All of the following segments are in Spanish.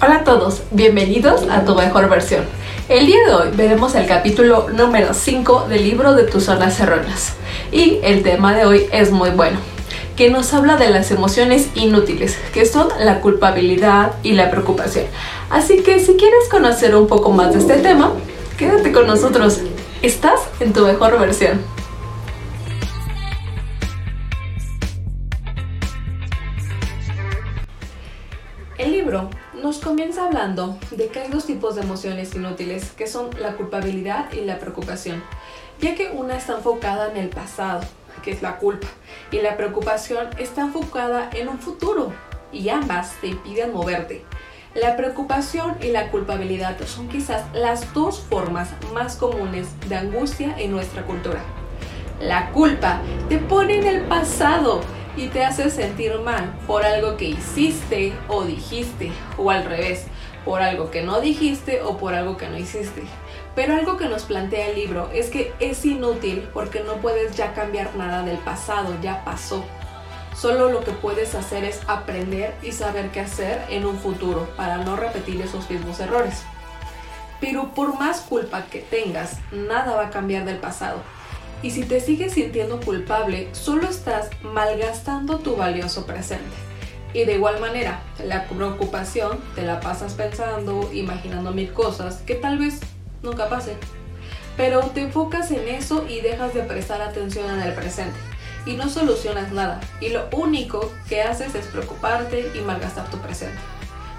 Hola a todos, bienvenidos a tu mejor versión. El día de hoy veremos el capítulo número 5 del libro de tus zonas erróneas. Y el tema de hoy es muy bueno, que nos habla de las emociones inútiles, que son la culpabilidad y la preocupación. Así que si quieres conocer un poco más de este tema, quédate con nosotros. Estás en tu mejor versión. Nos comienza hablando de que hay dos tipos de emociones inútiles, que son la culpabilidad y la preocupación, ya que una está enfocada en el pasado, que es la culpa, y la preocupación está enfocada en un futuro, y ambas te impiden moverte. La preocupación y la culpabilidad son quizás las dos formas más comunes de angustia en nuestra cultura. La culpa te pone en el pasado, y te hace sentir mal por algo que hiciste o dijiste, o al revés, por algo que no dijiste o por algo que no hiciste. Pero algo que nos plantea el libro es que es inútil porque no puedes ya cambiar nada del pasado, ya pasó. Solo lo que puedes hacer es aprender y saber qué hacer en un futuro para no repetir esos mismos errores. Pero por más culpa que tengas, nada va a cambiar del pasado. Y si te sigues sintiendo culpable, solo estás malgastando tu valioso presente. Y de igual manera, la preocupación te la pasas pensando, imaginando mil cosas que tal vez nunca pasen. Pero te enfocas en eso y dejas de prestar atención en el presente. Y no solucionas nada. Y lo único que haces es preocuparte y malgastar tu presente.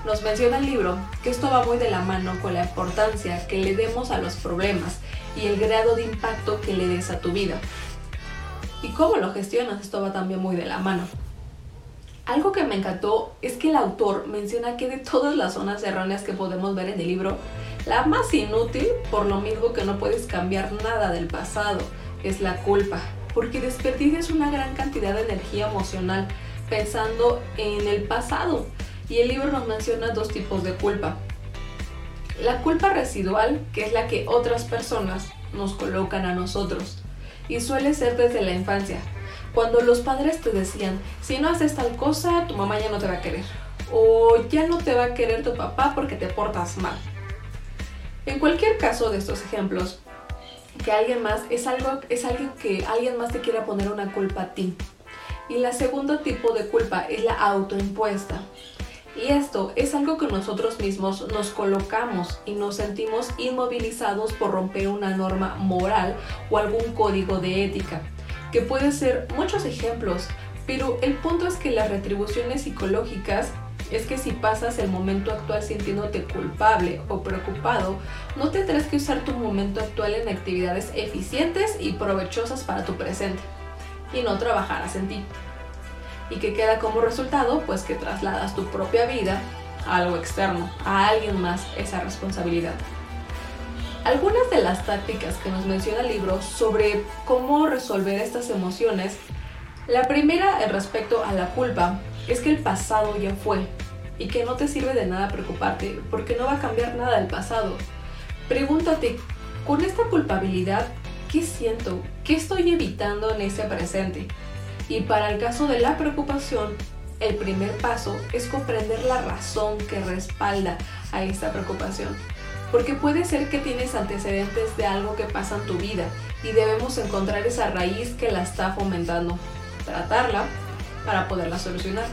Nos menciona el libro que esto va muy de la mano con la importancia que le demos a los problemas y el grado de impacto que le des a tu vida. Y cómo lo gestionas, esto va también muy de la mano. Algo que me encantó es que el autor menciona que de todas las zonas erróneas que podemos ver en el libro, la más inútil, por lo mismo que no puedes cambiar nada del pasado, es la culpa, porque desperdicias una gran cantidad de energía emocional pensando en el pasado. Y el libro nos menciona dos tipos de culpa. La culpa residual, que es la que otras personas nos colocan a nosotros, y suele ser desde la infancia, cuando los padres te decían, si no haces tal cosa, tu mamá ya no te va a querer, o ya no te va a querer tu papá porque te portas mal. En cualquier caso de estos ejemplos, que alguien más es algo es alguien que alguien más te quiera poner una culpa a ti. Y la segundo tipo de culpa es la autoimpuesta. Y esto es algo que nosotros mismos nos colocamos y nos sentimos inmovilizados por romper una norma moral o algún código de ética, que puede ser muchos ejemplos, pero el punto es que las retribuciones psicológicas es que si pasas el momento actual sintiéndote culpable o preocupado, no tendrás que usar tu momento actual en actividades eficientes y provechosas para tu presente, y no trabajarás en ti y que queda como resultado pues que trasladas tu propia vida a algo externo, a alguien más esa responsabilidad. Algunas de las tácticas que nos menciona el libro sobre cómo resolver estas emociones, la primera respecto a la culpa es que el pasado ya fue y que no te sirve de nada preocuparte porque no va a cambiar nada del pasado. Pregúntate, con esta culpabilidad, ¿qué siento? ¿Qué estoy evitando en ese presente? Y para el caso de la preocupación, el primer paso es comprender la razón que respalda a esta preocupación. Porque puede ser que tienes antecedentes de algo que pasa en tu vida y debemos encontrar esa raíz que la está fomentando, tratarla para poderla solucionar.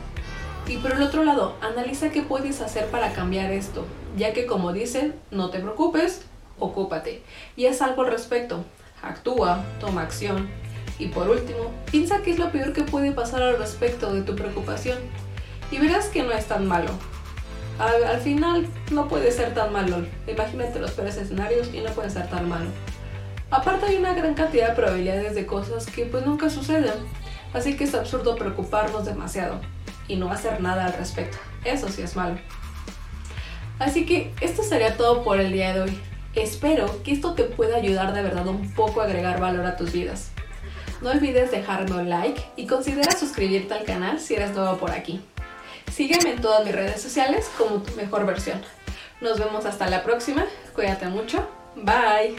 Y por el otro lado, analiza qué puedes hacer para cambiar esto, ya que como dicen, no te preocupes, ocúpate. Y haz algo al respecto. Actúa, toma acción, y por último, piensa qué es lo peor que puede pasar al respecto de tu preocupación y verás que no es tan malo. Al, final no puede ser tan malo. Imagínate los peores escenarios y no puede ser tan malo. Aparte hay una gran cantidad de probabilidades de cosas que pues nunca suceden. Así que es absurdo preocuparnos demasiado y no hacer nada al respecto. Eso sí es malo. Así que esto sería todo por el día de hoy. Espero que esto te pueda ayudar de verdad un poco a agregar valor a tus vidas. No olvides dejarme un like y considera suscribirte al canal si eres nuevo por aquí. Sígueme en todas mis redes sociales como tu mejor versión. Nos vemos hasta la próxima. Cuídate mucho. Bye.